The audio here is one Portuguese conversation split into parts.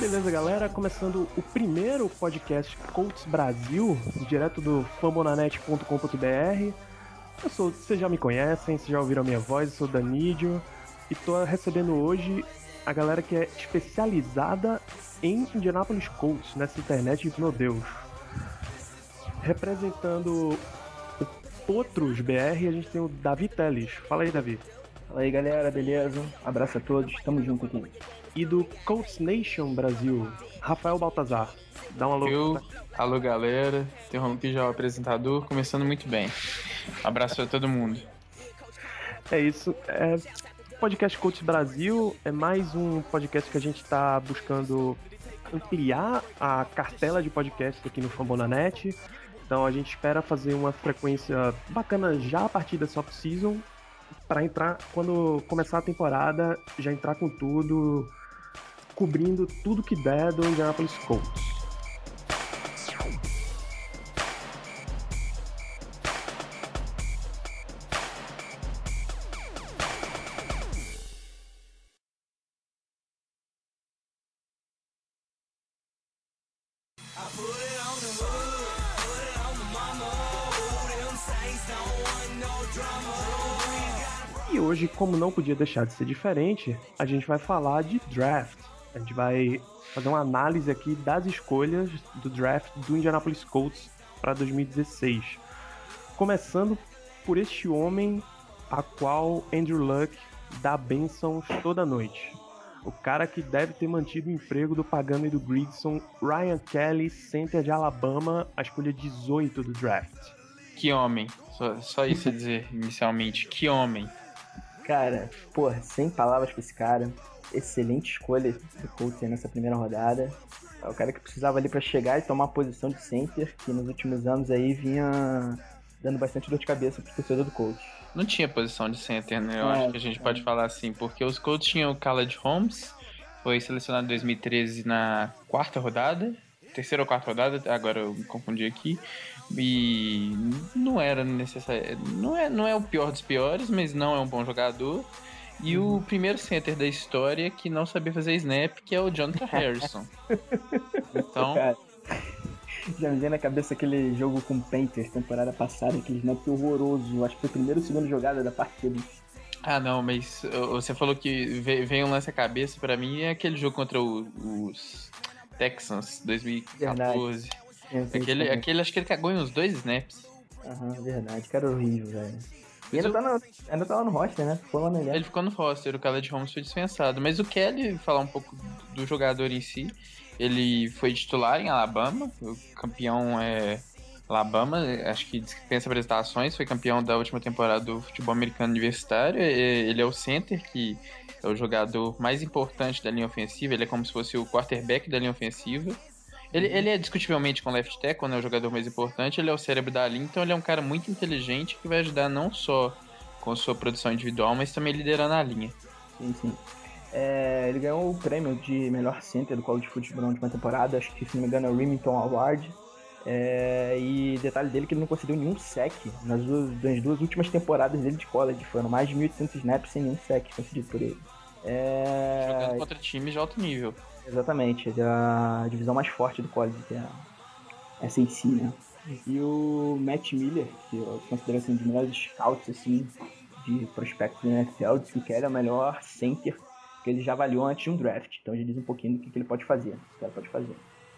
Beleza, galera? Começando o primeiro podcast Colts Brasil, direto do fambonanet.com.br. Eu sou, vocês já me conhecem, vocês já ouviram a minha voz, eu sou Danídio e tô recebendo hoje a galera que é especializada em Indianapolis Colts nessa internet, meu Deus. Representando o Potros BR, a gente tem o Davi Teles. Fala aí, Davi. Fala aí, galera, beleza? Abraço a todos, tamo junto aqui e do Colts Nation Brasil, Rafael Baltazar. Dá uma alô. Eu, alô galera, interrompi já o apresentador, começando muito bem. Abraço a todo mundo. É isso. É, podcast Coach Brasil é mais um podcast que a gente está buscando ampliar a cartela de podcasts aqui no Fambonanet. Então a gente espera fazer uma frequência bacana já a partir da soft season para entrar quando começar a temporada, já entrar com tudo, cobrindo tudo que der do Indianapolis Colts. E hoje, como não podia deixar de ser diferente, a gente vai falar de draft. A gente vai fazer uma análise aqui das escolhas do draft do Indianapolis Colts para 2016. Começando por este homem a qual Andrew Luck dá bênçãos toda noite. O cara que deve ter mantido o emprego do Pagano e do Grigson, Ryan Kelly, center de Alabama, a escolha 18 do draft. Que homem, só, só isso a dizer inicialmente, que homem. Cara, porra, sem palavras pra esse cara excelente escolha do Colts nessa primeira rodada. É o cara que precisava ali para chegar e tomar a posição de center, que nos últimos anos aí vinha dando bastante dor de cabeça pro torcedor do Colts. Não tinha posição de center, né? Eu é, acho que a gente é. pode falar assim, porque os Colts tinham o Khaled Holmes, foi selecionado em 2013 na quarta rodada, terceira ou quarta rodada, agora eu me confundi aqui. E não era necessário. Não é, não é o pior dos piores, mas não é um bom jogador. E uhum. o primeiro center da história que não sabia fazer snap, que é o Jonathan Harrison. então. Cara, já me vem na cabeça aquele jogo com o Panthers, temporada passada, aquele snap horroroso. Acho que foi a primeira ou segunda jogada da partida. Ah, não, mas você falou que veio um lance à cabeça para mim é aquele jogo contra o, os Texans 2014. Aquele, aquele, acho que ele cagou em uns dois snaps. Aham, verdade, cara horrível, velho. E ainda, tá no, ainda tava no roster, né? Ficou lá melhor. Ele ficou no roster, o Khaled Holmes foi dispensado. Mas o Kelly, falar um pouco do jogador em si, ele foi titular em Alabama, o campeão é Alabama, acho que dispensa apresentações, foi campeão da última temporada do futebol americano universitário. Ele é o center, que é o jogador mais importante da linha ofensiva, ele é como se fosse o quarterback da linha ofensiva. Ele, ele é discutivelmente com left tackle, né, o jogador mais importante, ele é o cérebro da linha, então ele é um cara muito inteligente que vai ajudar não só com sua produção individual, mas também liderando a linha. Sim, sim. É, ele ganhou o prêmio de melhor center do College Football na última temporada, acho que se não me engano é o Remington Award. É, e detalhe dele que ele não conseguiu nenhum sec nas duas, nas duas últimas temporadas dele de college. Foram mais de 1.800 snaps sem nenhum sec concedido por ele. É... Jogando contra times de alto nível. Exatamente, é a divisão mais forte do college, que é a SEC, né? E o Matt Miller, que eu considero assim, um dos melhores scouts assim, de prospectos da NFL, disse que ele é o melhor center que ele já avaliou antes de um draft. Então já diz um pouquinho do que, que ele pode fazer, o que ele pode fazer.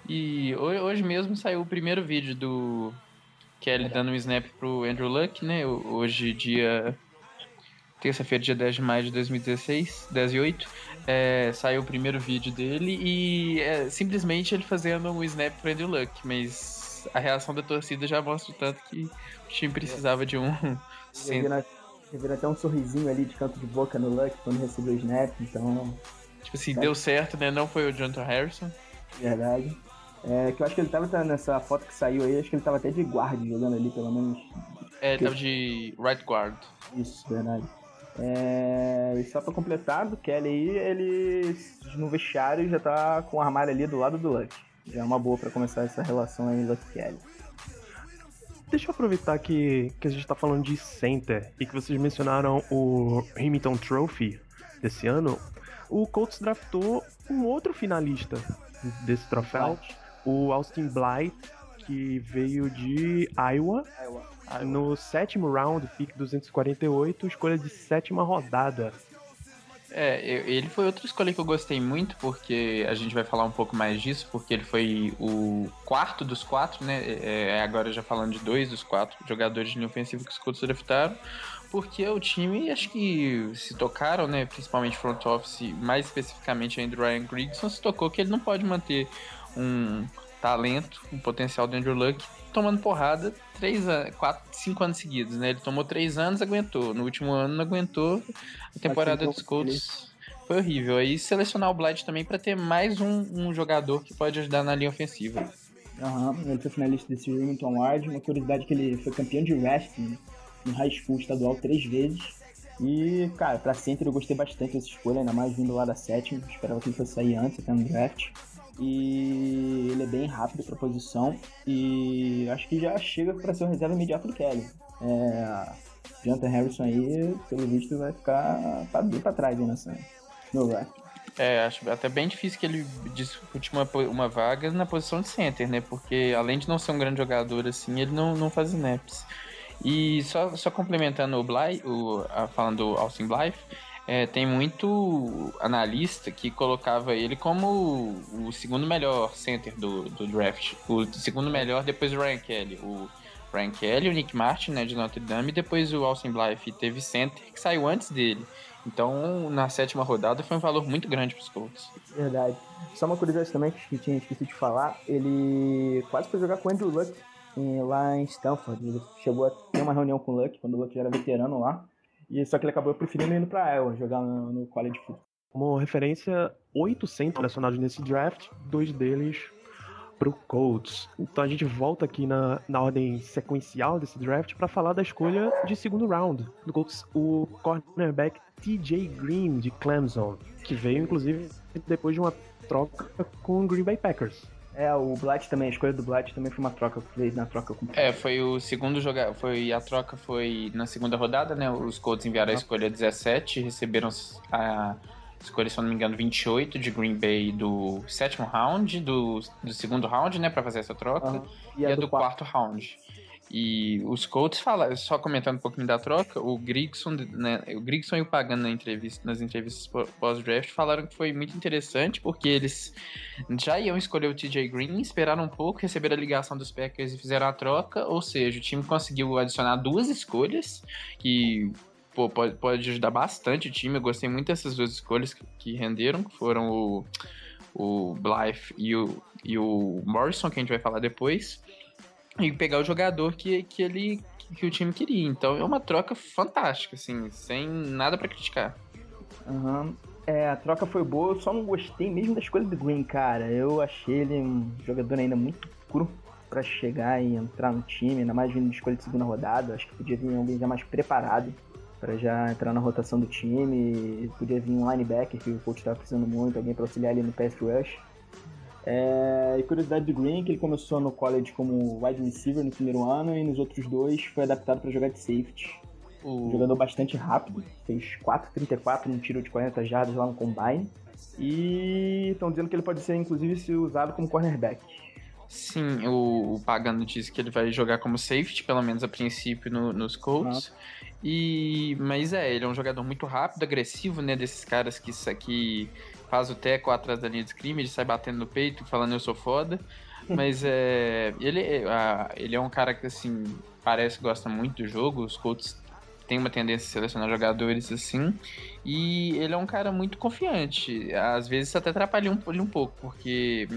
E hoje mesmo saiu o primeiro vídeo do Kelly dando um snap pro Andrew Luck, né? Hoje, dia terça-feira, dia 10 de maio de 2016, 10 e 8, é, saiu o primeiro vídeo dele e é, simplesmente ele fazendo um snap pro Andrew Luck, mas a reação da torcida já mostra o tanto que o time precisava de um. Vira até um sorrisinho ali de canto de boca no Luck quando recebeu o snap, então. Tipo assim, deu certo, né? Não foi o Jonathan Harrison. Verdade. É, que eu acho que ele tava nessa foto que saiu aí, acho que ele tava até de guarda jogando ali, pelo menos É, ele tava de right guard. Isso, verdade. É, e só pra completar, do Kelly aí, ele no vestiário já tá com o armário ali do lado do Luck. Já é uma boa para começar essa relação aí, Luck Kelly. Deixa eu aproveitar que, que a gente tá falando de center e que vocês mencionaram o Hamilton Trophy desse ano. O Colts draftou um outro finalista desse troféu, o Austin Blythe, que veio de Iowa, Iowa. No sétimo round, pick 248, escolha de sétima rodada. É, ele foi outra escolha que eu gostei muito, porque a gente vai falar um pouco mais disso, porque ele foi o quarto dos quatro, né? É, é agora já falando de dois dos quatro jogadores de linha ofensiva que os Colts draftaram, porque o time, acho que se tocaram, né? Principalmente front office, mais especificamente ainda o Ryan Grigson, se tocou que ele não pode manter um talento, um potencial do Andrew Luck, tomando porrada três, quatro, cinco anos seguidos, né? Ele tomou três anos, aguentou. No último ano não aguentou. A temporada dos Colts foi horrível. Aí selecionar o Blight também para ter mais um, um, jogador que pode ajudar na linha ofensiva. Aham, uhum, ele foi finalista desse Remington Ward. Uma curiosidade que ele foi campeão de wrestling no high school estadual três vezes. E, cara, pra center eu gostei bastante dessa escolha, ainda mais vindo lá da sétima. Esperava que ele fosse sair antes, até no draft e ele é bem rápido para posição e acho que já chega para ser um reserva imediato do Kelly. É, Jonathan Harrison aí, pelo visto, vai ficar tá bem para trás aí nessa, no. É, acho até bem difícil que ele discute uma, uma vaga na posição de center, né? Porque além de não ser um grande jogador assim, ele não, não faz snaps. E só, só complementando o Bly, o, a, falando do Austin Blythe, é, tem muito analista que colocava ele como o segundo melhor center do, do draft. O segundo melhor depois do Ryan Kelly. O Ryan Kelly, o Nick Martin, né, de Notre Dame, e depois o Austin Blythe teve center que saiu antes dele. Então, na sétima rodada foi um valor muito grande para os Colts. Verdade. Só uma curiosidade também que tinha esquecido de falar, ele quase foi jogar com o Andrew Luck lá em Stanford. Ele chegou a ter uma reunião com o Luck, quando o Luck já era veterano lá. E só que ele acabou preferindo ir para Iowa, jogar no, no college football. Como referência, oito centros selecionados nesse draft, dois deles pro Colts. Então a gente volta aqui na, na ordem sequencial desse draft para falar da escolha de segundo round do Colts, o cornerback TJ Green de Clemson, que veio inclusive depois de uma troca com o Green Bay Packers. É, o Blight também, a escolha do Blight também foi uma troca que fez na troca com É, foi o segundo jogar, foi a troca foi na segunda rodada, né? Os Colts enviaram a escolha 17, receberam a escolha, se não me engano, 28 de Green Bay do sétimo round, do, do segundo round, né, para fazer essa troca, uhum. e, e, a, do, do quarto round. E os Colts falam, só comentando um pouquinho da troca, o Grigson, né, o Grigson e o Pagano na entrevista, nas entrevistas pós-draft falaram que foi muito interessante porque eles já iam escolher o TJ Green, esperaram um pouco, receberam a ligação dos Packers e fizeram a troca, ou seja, o time conseguiu adicionar duas escolhas que pô, pode, pode ajudar bastante o time. Eu gostei muito dessas duas escolhas que, que renderam, que foram o, o Blythe e o, e o Morrison, que a gente vai falar depois e pegar o jogador que, que ele que o time queria. Então é uma troca fantástica, assim, sem nada para criticar. Uhum. É, a troca foi boa, eu só não gostei mesmo da escolha do Green, cara. Eu achei ele um jogador ainda muito cru para chegar e entrar no time, ainda mais vindo de escolha de segunda rodada. Acho que podia vir alguém já mais preparado para já entrar na rotação do time. Podia vir um linebacker que o coach estava precisando muito, alguém para auxiliar ali no pass rush. É, e curiosidade do Green, que ele começou no college como wide receiver no primeiro ano e nos outros dois foi adaptado para jogar de safety. Um jogador bastante rápido, fez 4,34 no tiro de 40 jardas lá no combine. E estão dizendo que ele pode ser, inclusive, ser usado como cornerback. Sim, o, o Pagano disse que ele vai jogar como safety, pelo menos a princípio, no, nos Colts. E, mas é, ele é um jogador muito rápido, agressivo, né? Desses caras que, que faz o teco atrás da linha de scrimmage, sai batendo no peito, falando eu sou foda. Mas é, ele, é, ele é um cara que, assim, parece que gosta muito do jogo. Os Colts têm uma tendência a selecionar jogadores assim. E ele é um cara muito confiante. Às vezes até atrapalha um, ele um pouco, porque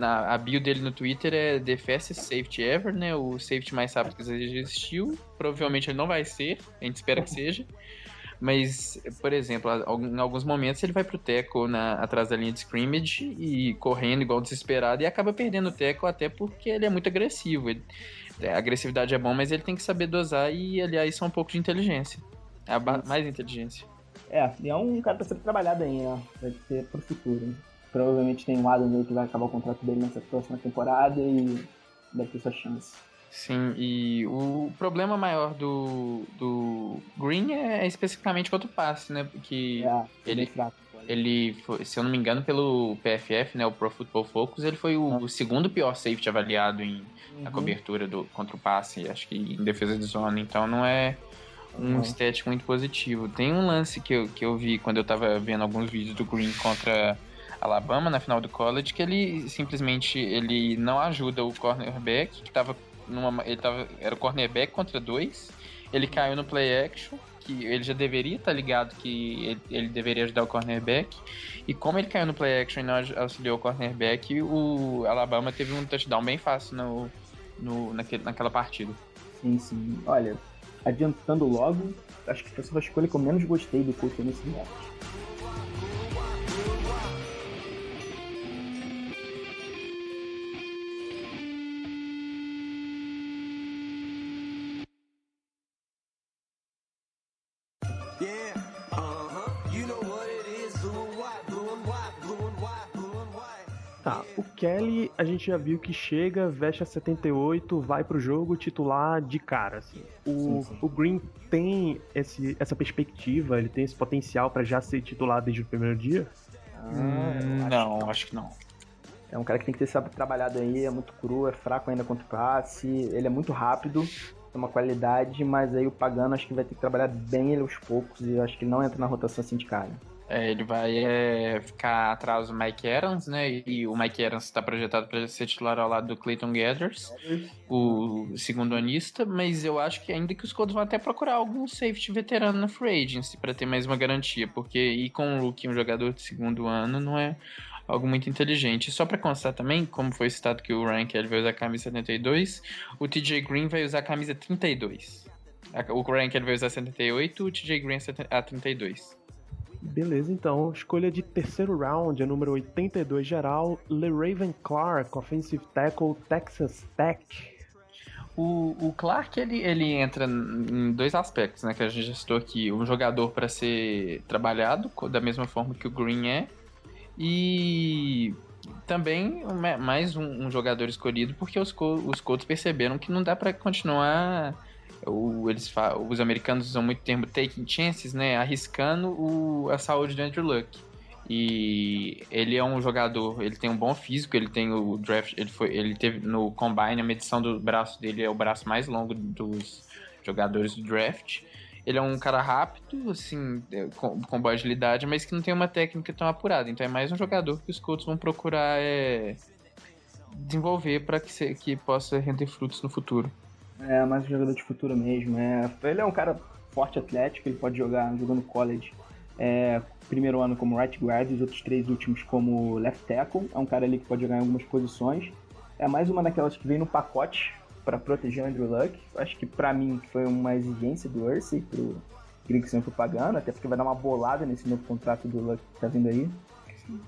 a bio dele no Twitter é The fastest safety ever, né? O safety mais rápido que existiu. Provavelmente ele não vai ser, a gente espera que seja. Mas, por exemplo, em alguns momentos ele vai pro teco na, atrás da linha de scrimmage e correndo igual desesperado e acaba perdendo o teco até porque ele é muito agressivo. Ele, a agressividade é bom, mas ele tem que saber dosar e, aliás, é um pouco de inteligência. É mais inteligência. É, e é um cara pra ser trabalhado aí, né? Vai ser pro futuro. Provavelmente tem um Adams aí que vai acabar o contrato dele nessa próxima temporada e deve ter sua chance. Sim, e o problema maior do, do Green é especificamente contra o passe, né? Porque é, ele, fraco, ele foi, se eu não me engano, pelo PFF, né? O Pro Football Focus, ele foi o, ah. segundo pior safety avaliado em, uhum. na cobertura do, contra o passe, acho que em defesa de zona. Então não é um uhum. stat muito positivo. Tem um lance que eu, que eu vi quando eu tava vendo alguns vídeos do Green contra Alabama na final do college, que ele simplesmente ele não ajuda o cornerback que tava numa, ele tava, era cornerback contra dois. Ele caiu no play action, que ele já deveria estar tá ligado que ele, ele, deveria ajudar o cornerback. E como ele caiu no play action e não auxiliou o cornerback, o Alabama teve um touchdown bem fácil no, no, naquele, naquela partida. Sim, sim. Olha, adiantando logo, acho que foi a escolha que eu menos gostei do coach nesse draft. Kelly, a gente já viu que chega, veste a 78, vai pro jogo titular de cara. Assim. O, sim, sim. o Green tem esse, essa perspectiva, ele tem esse potencial para já ser titular desde o primeiro dia? Hum, não, acho que não. É um cara que tem que ter sabe, trabalhado aí, é muito cru, é fraco ainda contra o passe, ele é muito rápido, tem uma qualidade, mas aí o Pagano acho que vai ter que trabalhar bem ele aos poucos e acho que ele não entra na rotação assim de cara. É, ele vai é, ficar atrás do Mike Evans, né? E o Mike Evans está projetado para ser titular ao lado do Clayton Gathers, o segundo anista, mas eu acho que ainda que os Colts vão até procurar algum safety veterano na free agency para ter mais uma garantia, porque ir com o Luke, um jogador de segundo ano, não é algo muito inteligente. Só para constar também, como foi citado que o Ryan Kelly vai usar a camisa 72, o TJ Green vai usar a camisa 32. O Ryan Kelly vai usar 78, o TJ Green a 32. Beleza, então. Escolha de terceiro round, a número 82 geral, LeRaven Clark, offensive tackle, Texas Tech. O, o Clark, ele, ele entra em dois aspectos, né, que a gente já citou aqui. Um jogador para ser trabalhado, da mesma forma que o Green é, e também mais um, um jogador escolhido porque os, os Colts perceberam que não dá para continuar o, eles os americanos usam muito o termo taking chances, né? Arriscando o, a saúde do Andrew Luck. E ele é um jogador, ele tem um bom físico, ele tem o draft, ele foi, ele teve no combine a medição do braço dele é o braço mais longo dos jogadores do draft. Ele é um cara rápido, assim, é, com, com boa agilidade, mas que não tem uma técnica tão apurada. Então é mais um jogador que os Colts vão procurar é, desenvolver para que, que possa render frutos no futuro. É, mais um jogador de futuro mesmo. É, ele é um cara forte atlético, ele pode jogar jogando college. É, primeiro ano como right guard, os outros três últimos como left tackle. É um cara ali que pode jogar em algumas posições. É mais uma daquelas que vem no pacote para proteger o Andrew Luck. Acho que para mim foi uma exigência do Ursi pro Grigson pro Pagano, até porque vai dar uma bolada nesse novo contrato do Luck que tá vindo aí.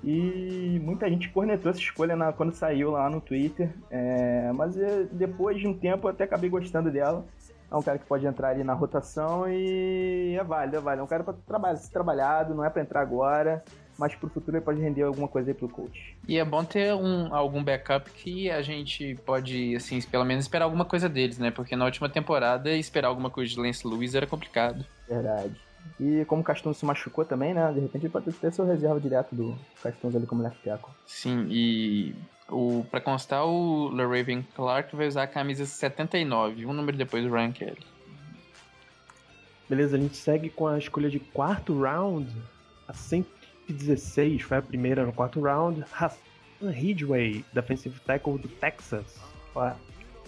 E muita gente cornetou essa escolha na, quando saiu lá no Twitter. É, mas é, depois de um tempo eu até acabei gostando dela. É um cara que pode entrar ali na rotação e é válido, é válido. É um cara para trabalhar, ser trabalhado, não é para entrar agora, mas pro futuro ele pode render alguma coisa aí pro coach. E é bom ter um, algum backup que a gente pode, assim, pelo menos esperar alguma coisa deles, né? Porque na última temporada esperar alguma coisa de Lance Lewis era complicado. Verdade. E como o Castunzo se machucou também, né? De repente ele pode ter seu reserva direto do Castunzo ali como left tackle. Sim, e o, pra constar, o LeRaven Clark vai usar a camisa 79, um número depois do Ryan Kelly. Beleza, a gente segue com a escolha de quarto round, a 116, foi a primeira no quarto round, Hassan Ridgway, defensive tackle do Texas. Ó,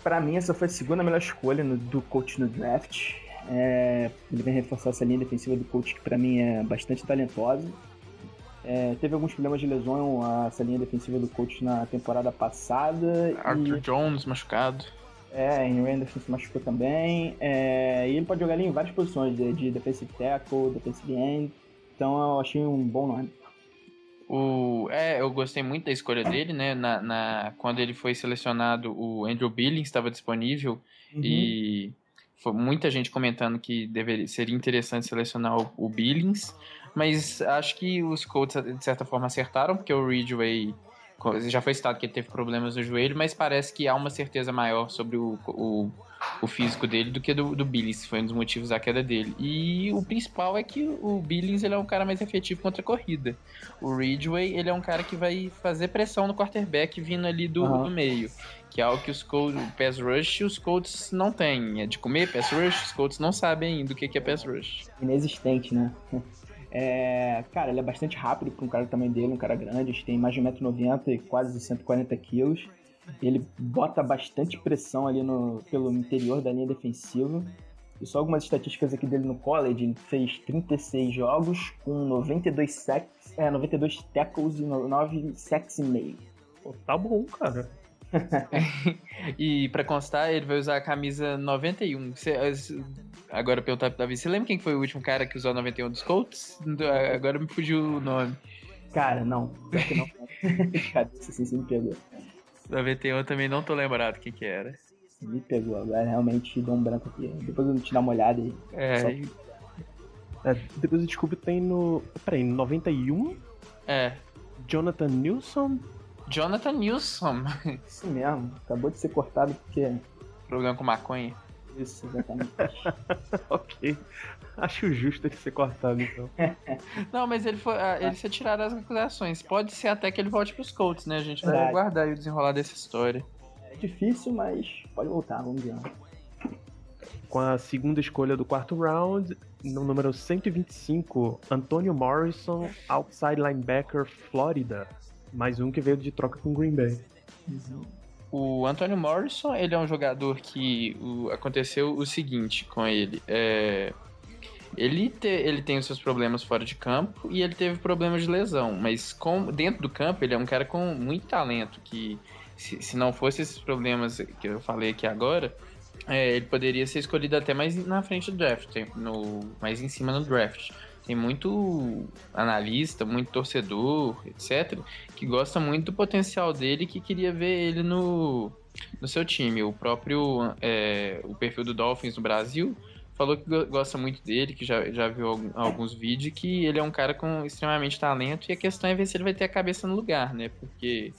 pra mim essa foi a segunda melhor escolha no, do coach no draft. É, ele vem reforçar essa linha defensiva do coach, que para mim é bastante talentosa. É, teve alguns problemas de lesão essa linha defensiva do coach na temporada passada. Arthur e... Jones machucado. É, Henry Anderson se machucou também. É, e ele pode jogar ali em várias posições, de, de defensive tackle, defensive end. Então eu achei um bom nome. O, O, é, eu gostei muito da escolha dele, né? Na, na quando ele foi selecionado, o Andrew Billings estava disponível uhum. e foi muita gente comentando que deveria, seria interessante selecionar o, o Billings, mas acho que os Colts de certa forma acertaram, porque o Ridgway já foi citado que ele teve problemas no joelho, mas parece que há uma certeza maior sobre o, o, o físico dele do que do, do Billings, foi um dos motivos da queda dele. E o principal é que o Billings ele é um cara mais efetivo contra a corrida. O Ridgway ele é um cara que vai fazer pressão no quarterback vindo ali do, uhum. do meio, que é algo que os Colts, o pass rush, os Colts não têm. É de comer pass rush, os Colts não sabem ainda o que é pass rush. Inexistente, né? É, cara, ele é bastante rápido para um cara também dele, um cara grande, tem mais de 1,90m e quase 140 quilos. Ele bota bastante pressão ali no, pelo interior da linha defensiva. E só algumas estatísticas aqui dele no college, ele fez 36 jogos com 92 sacks, é, 92 tackles e 9 sacks e meio. Pô, tá bom, cara. e para constar, ele vai usar a camisa 91. Cê, agora perguntar pro Davi, você lembra quem foi o último cara que usou a 91 dos Colts? Agora me fugiu o nome. Cara, não. não. Cabeça assim, você me pegou. 91 também não tô lembrado quem que era. Me pegou, agora realmente dou um branco aqui. Depois eu te dar uma olhada aí. É, Só... é depois eu descubro que tem no. Peraí, 91? É. Jonathan Nilsson Jonathan Nilsson. Isso mesmo, acabou de ser cortado porque. Problema com maconha. Isso, exatamente. ok. Acho justo ele ser cortado, então. Não, mas ele foi. Ah, ele se tirado as acusações. Pode ser até que ele volte pros Colts, né? A gente vai aguardar o desenrolar dessa história. É difícil, mas pode voltar, vamos ver. Com a segunda escolha do quarto round, no número 125, Antonio Morrison, outside linebacker, Florida. Mais um que veio de troca com Green Bay. O Antonio Morrison, ele é um jogador que o, aconteceu o seguinte com ele. É, ele, te, ele tem os seus problemas fora de campo e ele teve problemas de lesão, mas com, dentro do campo ele é um cara com muito talento, que se, se não fosse esses problemas que eu falei aqui agora, é, ele poderia ser escolhido até mais na frente do draft, no, mais em cima no draft tem muito analista, muito torcedor, etc., que gosta muito do potencial dele que queria ver ele no, no seu time. O próprio é, o perfil do Dolphins no Brasil falou que gosta muito dele, que já, já viu alguns vídeos, que ele é um cara com extremamente talento e a questão é ver se ele vai ter a cabeça no lugar, né? Porque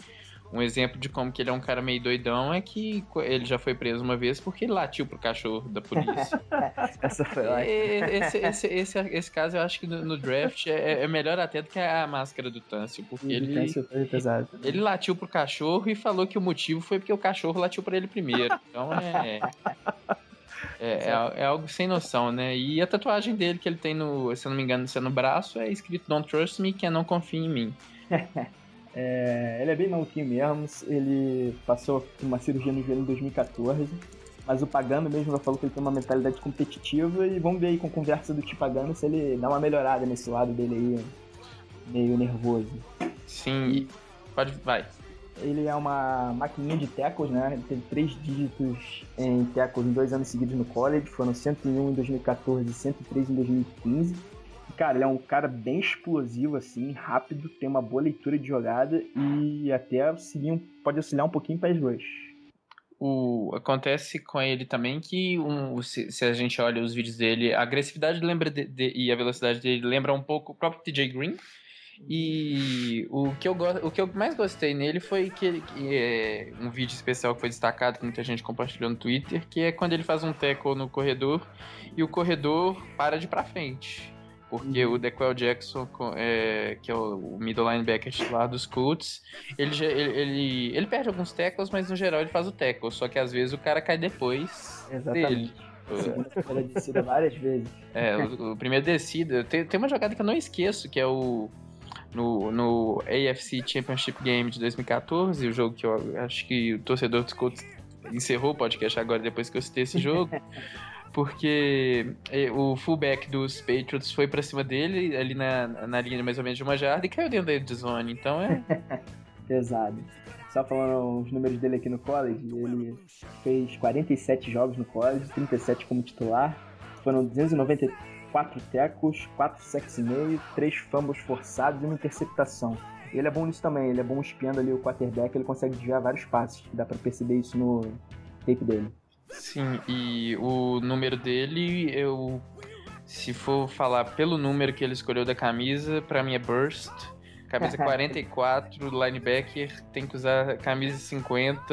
um exemplo de como que ele é um cara meio doidão é que ele já foi preso uma vez porque ele latiu pro cachorro da polícia. Essa foi lá. Esse, esse, esse, esse, caso eu acho que no, no draft é, é, melhor até do que a máscara do Tâncio, porque ele, pesado. ele latiu pro cachorro e falou que o motivo foi porque o cachorro latiu para ele primeiro. Então é... É, é, é, algo sem noção, né? E a tatuagem dele que ele tem no, se eu não me engano, se é no braço, é escrito Don't Trust Me, que é não confie em mim. É, ele é bem maluquinho mesmo. Ele passou uma cirurgia no joelho em 2014. Mas o Pagano mesmo já falou que ele tem uma mentalidade competitiva. E vamos ver aí com a conversa do Pagano se ele dá uma melhorada nesse lado dele aí, meio nervoso. Sim, pode. Vai. Ele é uma maquininha de tackles, né? Ele teve três dígitos em tackles em dois anos seguidos no college. Foram 101 em 2014 e 103 em 2015 cara, ele é um cara bem explosivo, assim, rápido, tem uma boa leitura de jogada e até auxiliar, pode auxiliar um pouquinho para as rush. O, acontece com ele também que um, se, se, a gente olha os vídeos dele, a agressividade lembra de, de, e a velocidade dele lembra um pouco o próprio TJ Green. E o que eu, o que eu mais gostei nele foi que, que é um vídeo especial que foi destacado, que muita gente compartilhou no Twitter, que é quando ele faz um tackle no corredor e o corredor para de ir pra frente. Porque uhum. o Dequel Jackson, é, que é o middle linebacker titular dos Colts, ele, ele, ele, ele, perde alguns tackles, mas no geral ele faz o tackle. Só que às vezes o cara cai depois Exatamente. dele. Segunda descida várias vezes. É, o, o primeiro descida. Tem, tem uma jogada que eu não esqueço, que é o. No, no AFC Championship Game de 2014, o jogo que eu acho que o torcedor dos Colts encerrou o podcast agora depois que eu citei esse jogo. porque é, o fullback dos Patriots foi pra cima dele, ali na, na linha mais ou menos de uma jarda, e caiu dentro da zone, então é... Pesado. Só falando os números dele aqui no college, ele fez 47 jogos no college, 37 como titular, foram 294 tecos, 4 sacks e meio, 3 fumbles forçados e uma interceptação. Ele é bom nisso também, ele é bom espiando ali o quarterback, ele consegue desviar vários passes. Dá para perceber isso no tape dele. Sim, e o número dele, eu. Se for falar pelo número que ele escolheu da camisa, para mim é Burst. Camisa 44, linebacker, tem que usar camisa 50,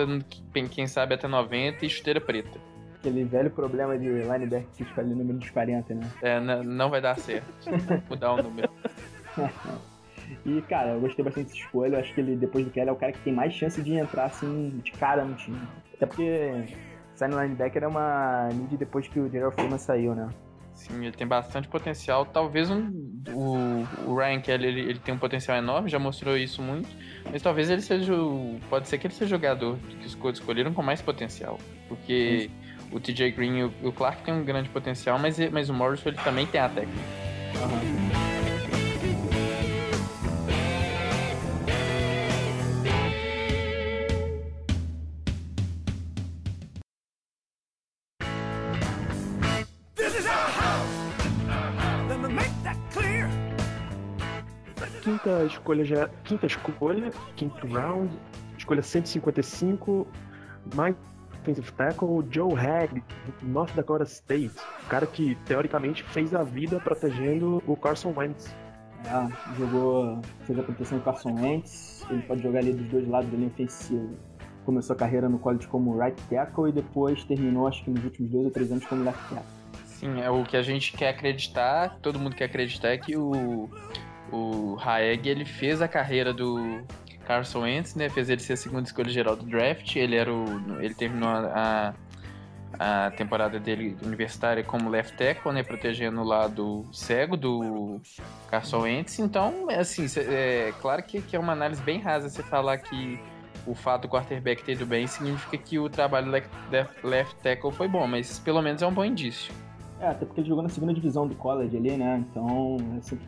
quem sabe até 90 e chuteira preta. Aquele velho problema de linebacker que escolhe o número dos 40, né? É, não vai dar certo. mudar o número. E, cara, eu gostei bastante dessa escolha. Eu acho que ele, depois do Kelly, é o cara que tem mais chance de entrar, assim, de cara no time. Até porque sign linebacker é uma need depois que o Gerald Freeman saiu, né? Sim, ele tem bastante potencial. Talvez um, o, o Ryan Kelly ele, ele tem um potencial enorme, já mostrou isso muito. Mas talvez ele seja. O, pode ser que ele seja o jogador que os Colts escolheram com mais potencial. Porque Sim. o TJ Green e o, o, Clark tem um grande potencial, mas, mas o Morris ele também tem a técnica. Uhum. Quinta escolha já. Quinta escolha, quinto round, escolha 155, mais offensive tackle, Joe Hagg, do North Dakota State. O cara que, teoricamente, fez a vida protegendo o Carson Wentz. É, jogou, fez a proteção do Carson Wentz, ele pode jogar ali dos dois lados da linha ofensiva. Começou a carreira no college como right tackle e depois terminou, acho que nos últimos dois ou três anos, como left tackle. Sim, é o que a gente quer acreditar, todo mundo quer acreditar é que o o Haeg, ele fez a carreira do Carson Wentz, né? Fez ele ser a segunda escolha geral do draft. Ele era o, ele terminou a, a temporada dele universitária como left tackle, né? Protegendo o lado cego do Carson Wentz. Então, assim, é claro que, que é uma análise bem rasa você falar que o fato do quarterback ter ido bem significa que o trabalho left, left tackle foi bom, mas pelo menos é um bom indício. É, até porque ele jogou na segunda divisão do college ali, né? Então, é sempre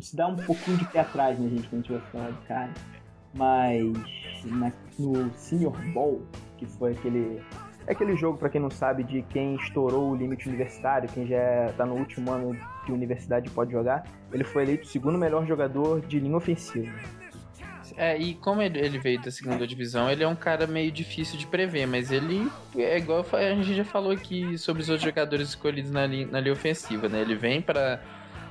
se dá um pouquinho de pé atrás, né, gente, quando a gente vai falar do cara. Mas na, no Senior Bowl, que foi aquele. É aquele jogo, para quem não sabe, de quem estourou o limite universitário, quem já tá no último ano de universidade pode jogar. Ele foi eleito o segundo melhor jogador de linha ofensiva. É, e como ele veio da segunda divisão, ele é um cara meio difícil de prever, mas ele é igual a gente já falou aqui sobre os outros jogadores escolhidos na linha, na linha ofensiva, né? Ele vem para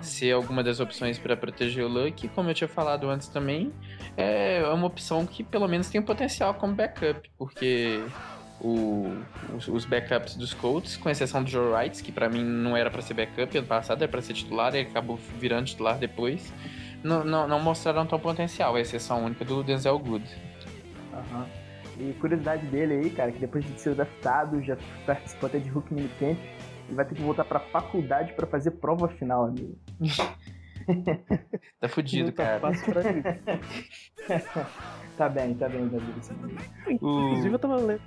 ser alguma das opções para proteger o Luck. Como eu tinha falado antes também, é uma opção que pelo menos tem potencial como backup, porque o, os, os, backups dos Colts, com exceção do Joe Wright, que para mim não era para ser backup, ano passado era para ser titular e acabou virando titular depois, não, não, não, mostraram tão potencial, a exceção única do Denzel Good. Uhum. E curiosidade dele aí, cara, que depois de ser adaptado, já participou até de Hulk Minicamp, e vai ter que voltar pra faculdade para fazer prova final, amigo. tá fudido, tá cara. tá bem, tá bem, Davi. Inclusive, eu tava lendo,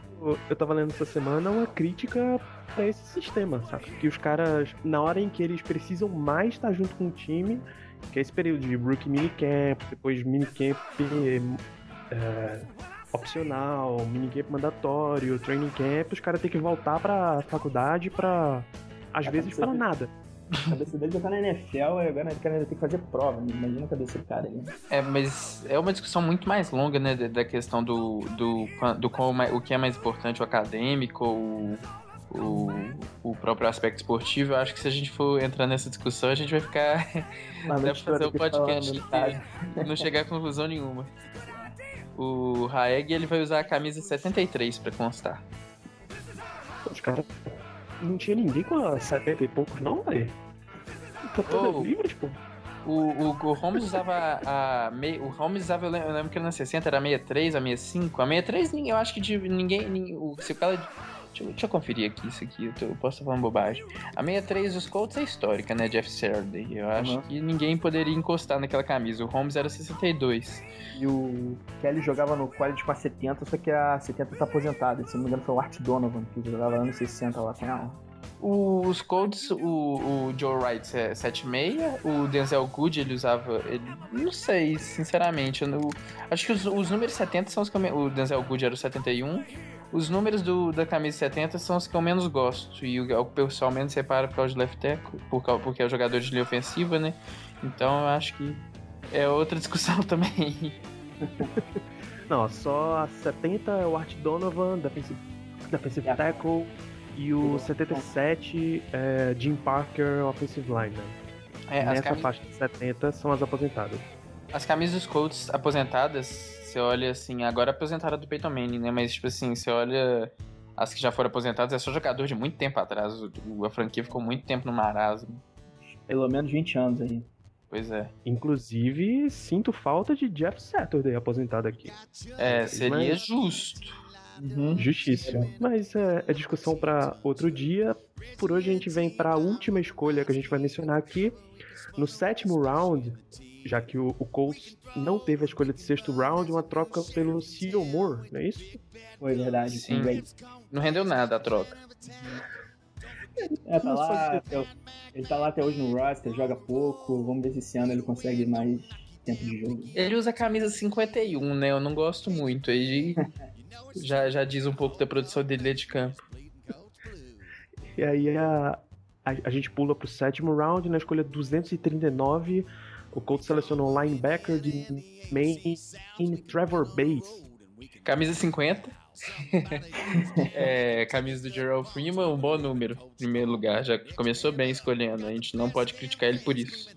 eu tava lendo essa semana uma crítica pra esse sistema, sabe? Que os caras, na hora em que eles precisam mais estar junto com o time, que é esse período de rookie minicamp, depois minicamp é, opcional, minicamp mandatório, training camp, os caras têm que voltar pra faculdade pra, às a vezes, para nada. A cabeça dele já tá na NFL e agora o cara ainda tem que fazer prova. Né? Imagina a cabeça do cara aí. É, mas é uma discussão muito mais longa, né? Da questão do, do, do qual, o que é mais importante, o acadêmico, o, o, o próprio aspecto esportivo. Eu acho que se a gente for entrar nessa discussão, a gente vai ficar. Deve fazer o um podcast e não chegar a conclusão nenhuma. O Raeg ele vai usar a camisa 73 pra constar. Os caras. Não tinha ninguém com a 70 e poucos, não, velho. Tá todo oh, livre, tipo. O, o, o Holmes usava a. Mei, o Holmes usava, eu lembro, eu lembro que era na 60, era a 63, a 65. A 63, eu acho que de, ninguém. ninguém o, se o cara Deixa eu, deixa eu, conferir aqui isso aqui, eu, tô, eu posso estar falando bobagem. A 63 dos Colts é histórica, né? Jeff Saturday. Eu acho uhum. que ninguém poderia encostar naquela camisa. O Holmes era 62. E o Kelly jogava no college com a 70, só que a 70 tá aposentada. Se não me engano, foi o Art Donovan, que jogava anos 60 lá com ela. Os Colts, o, o Joe Wright é 7,6, o Denzel Good ele usava. Ele, não sei, sinceramente. Eu, acho que os, os números 70 são os que eu, O Denzel Good era o 71 os números do, da camisa 70 são os que eu menos gosto. E o, o pessoal menos separa por causa de left tackle, por, porque é o jogador de linha ofensiva, né? Então eu acho que É outra discussão também. Não, só a 70 é o Art Donovan, Defensive, defensive yeah. Tackle, e o 77 é Jim Parker, Offensive Line. Né? É, Nessa camis... faixa de 70 são as aposentadas. As camisas dos Colts aposentadas, você olha assim, agora aposentada do Peyton Manning, né? Mas tipo assim, você olha as que já foram aposentadas, é só jogador de muito tempo atrás. A franquia ficou muito tempo no marasmo. Pelo menos 20 anos aí. Pois é. Inclusive, sinto falta de Jeff Saturday aposentado aqui. É, seria Mas... justo. Uhum. Justíssimo. Mas é, é discussão para outro dia. Por hoje a gente vem para a última escolha que a gente vai mencionar aqui. No sétimo round, já que o, o Colts não teve a escolha de sexto round, uma troca pelo Cyril Moore, não é isso? Foi verdade, sim. Não rendeu nada a troca. É, tá lá, ele tá lá até hoje no roster, joga pouco. Vamos ver se esse ano ele consegue mais tempo de jogo. Ele usa a camisa 51, né? Eu não gosto muito. Aí já, já diz um pouco da produção dele de campo. E aí a, a, a gente pula pro sétimo round, na escolha 239. O Colts selecionou linebacker de Maine, Trevor Bates. Camisa 50. é, camisa do Gerald Freeman, um bom número, em primeiro lugar. Já começou bem escolhendo, a gente não pode criticar ele por isso.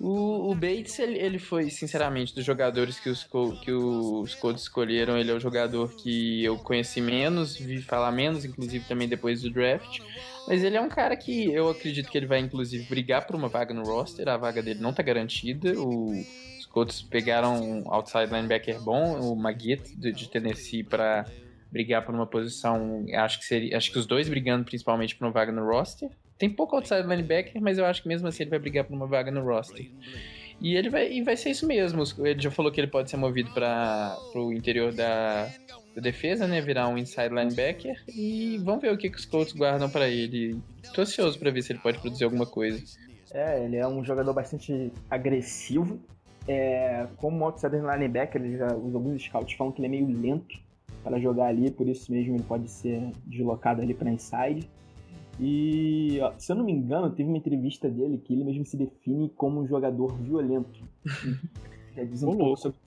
O, o Bates, ele, ele, foi, sinceramente, dos jogadores que os, que os Colts escolheram, ele é o jogador que eu conheci menos, vi falar menos, inclusive também depois do draft. Mas ele é um cara que eu acredito que ele vai, inclusive, brigar por uma vaga no roster. A vaga dele não tá garantida. O, os Colts pegaram um outside linebacker bom, o Maguette, de, de Tennessee, para brigar por uma posição. Acho que seria. Acho que os dois brigando principalmente por uma vaga no roster. Tem pouco outside linebacker, mas eu acho que mesmo assim ele vai brigar por uma vaga no roster. E ele vai, e vai ser isso mesmo. Ele já falou que ele pode ser movido para o interior da, da, defesa, né? Virar um inside linebacker. E vamos ver o que, que os Colts guardam para ele. Tô ansioso para ver se ele pode produzir alguma coisa. É, ele é um jogador bastante agressivo. É, como outside linebacker, ele já, alguns scouts falam que ele é meio lento para jogar ali, por isso mesmo ele pode ser deslocado ali para inside. E, se eu não me engano, teve uma entrevista dele que ele mesmo se define como um jogador violento. Já diz um pouco sobre.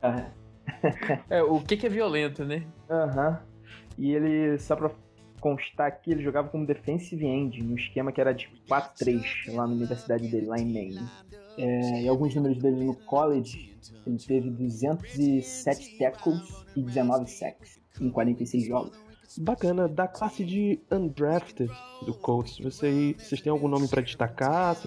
é, o que, que é violento, né? Aham. Uhum. E ele, só pra constar aqui, ele jogava como defensive end, no esquema que era de 4-3 lá na universidade dele, lá em Maine. É, e alguns números dele no college, ele teve 207 tackles e 19 sacks em 46 jogos. Bacana, da classe de Undrafted do Colts, vocês, vocês têm algum nome para destacar?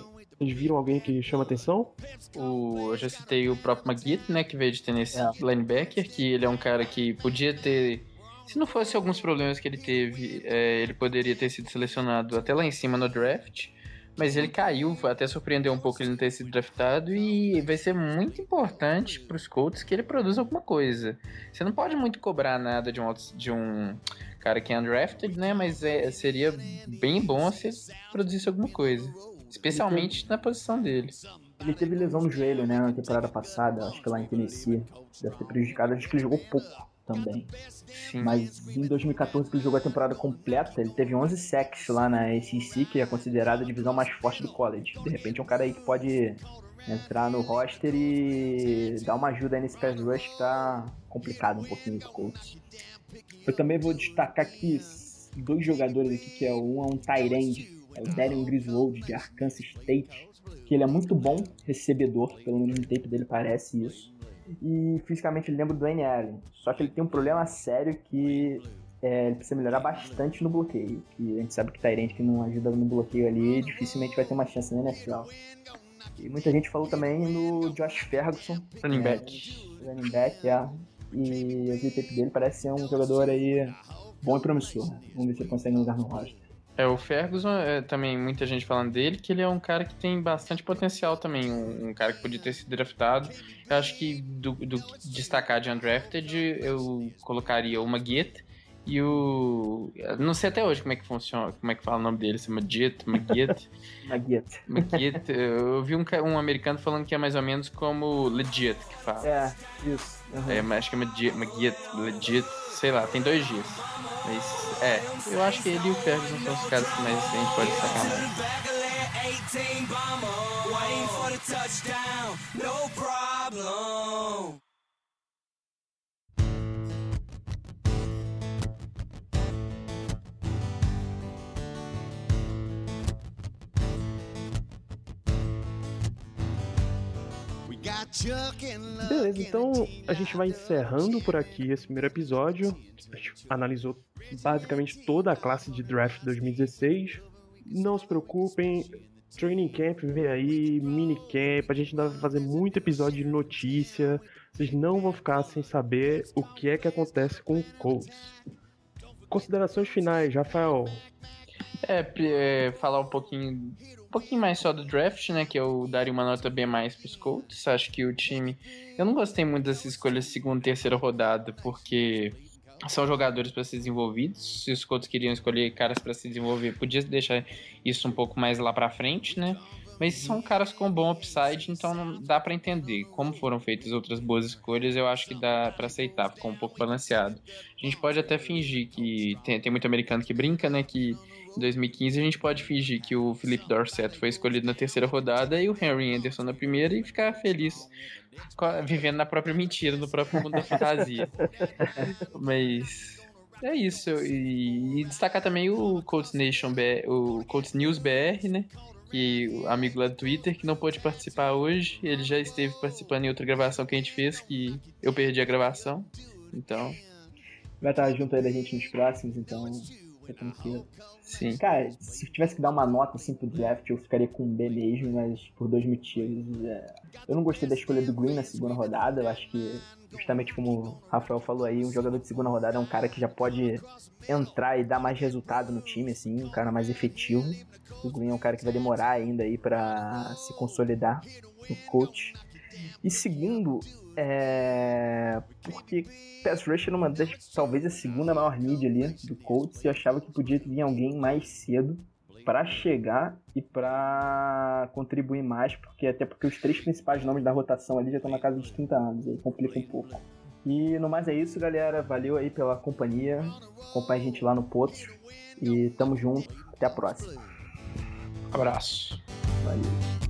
Vocês viram alguém que chama atenção? O, eu já citei o próprio McGee, né, que veio de Tennessee é. linebacker, que ele é um cara que podia ter se não fosse alguns problemas que ele teve, é, ele poderia ter sido selecionado até lá em cima no draft. Mas ele caiu, até surpreendeu um pouco ele não ter sido draftado. E vai ser muito importante para os Colts que ele produza alguma coisa. Você não pode muito cobrar nada de um, de um cara que é undrafted, né? Mas é, seria bem bom se ele produzisse alguma coisa. Especialmente na posição dele. Ele teve lesão no joelho, né, na temporada passada, acho que lá em Tennessee. Deve ter prejudicado, acho que ele jogou pouco também. Sim. Mas em 2014, que ele jogou a temporada completa, ele teve 11 sacks lá na SEC, que é considerada a divisão mais forte do college. De repente é um cara aí que pode entrar no roster e dar uma ajuda aí nesse pass rush que tá complicado um pouquinho do Colts. Eu também vou destacar aqui dois jogadores aqui, que é um é um Tyrande, é o Darren Griswold de Arkansas State, que ele é muito bom recebedor, pelo menos no tape dele parece isso. E fisicamente ele lembra do Dwayne Allen. Só que ele tem um problema sério que é, ele precisa melhorar bastante no bloqueio. Que a gente sabe que Tyrande que não ajuda no bloqueio ali dificilmente vai ter uma chance na NFL. E muita gente falou também no Josh Ferguson. Running back. running back, é. E eu vi o tape dele, parece ser um jogador aí bom e promissor. Vamos ver se ele consegue um lugar no roster. É, o Ferguson, é, também muita gente falando dele, que ele é um cara que tem bastante potencial também, um, um cara que podia ter sido draftado. Eu acho que do, do destacar de undrafted, eu colocaria o Maguette e o. Não sei até hoje como é que funciona, como é que fala o nome dele, se é Maguette, Maguette. Maguette. Maguette. Eu vi um, um americano falando que é mais ou menos como legit que fala. É, isso. Uhum. É, acho que é Maguette, legit, sei lá, tem dois dias. Mas, é, eu acho que ele e o Ferguson são os caras que mais a gente pode destacar mais. Beleza, então a gente vai encerrando por aqui esse primeiro episódio. A gente analisou basicamente toda a classe de draft 2016. Não se preocupem, Training Camp vem aí, mini camp, a gente ainda vai fazer muito episódio de notícia. Vocês não vão ficar sem saber o que é que acontece com o Colts. Considerações finais, Rafael. É, é, falar um pouquinho, pouquinho mais só do draft, né? Que eu daria uma nota bem mais pros Colts. Acho que o time. Eu não gostei muito dessa escolha segunda e terceira rodada, porque são jogadores para ser desenvolvidos. Se os Colts queriam escolher caras para se desenvolver, podia deixar isso um pouco mais lá para frente, né? Mas são caras com bom upside, então não dá para entender. Como foram feitas outras boas escolhas, eu acho que dá para aceitar, ficou um pouco balanceado. A gente pode até fingir que tem, tem muito americano que brinca, né, que em 2015 a gente pode fingir que o Felipe Dorset foi escolhido na terceira rodada e o Henry Anderson na primeira e ficar feliz vivendo na própria mentira, no próprio mundo da fantasia. Mas é isso. E, destacar também o Colts Nation BR, o Colts News BR, né? Que o amigo lá do Twitter que não pôde participar hoje, ele já esteve participando em outra gravação que a gente fez, que eu perdi a gravação. Então. Vai estar junto aí da gente nos próximos, então é tranquilo. Sim. Cara, se eu tivesse que dar uma nota assim pro draft, eu ficaria com um B mesmo, mas por dois motivos. É... Eu não gostei da escolha do Green na segunda rodada, eu acho que, justamente como o Rafael falou aí, um jogador de segunda rodada é um cara que já pode entrar e dar mais resultado no time, assim, um cara mais efetivo. O Green é um cara que vai demorar ainda aí para se consolidar no coach. E segundo, é... porque pass rush era uma das, talvez a segunda maior mídia ali do Colts e eu achava que podia vir alguém mais cedo para chegar e para contribuir mais, porque até porque os três principais nomes da rotação ali já estão na casa dos 30 anos, aí complica um pouco. E no mais é isso, galera. Valeu aí pela companhia. Acompanhe a gente lá no Potos. E tamo junto. Até a próxima. Abraço. Valeu.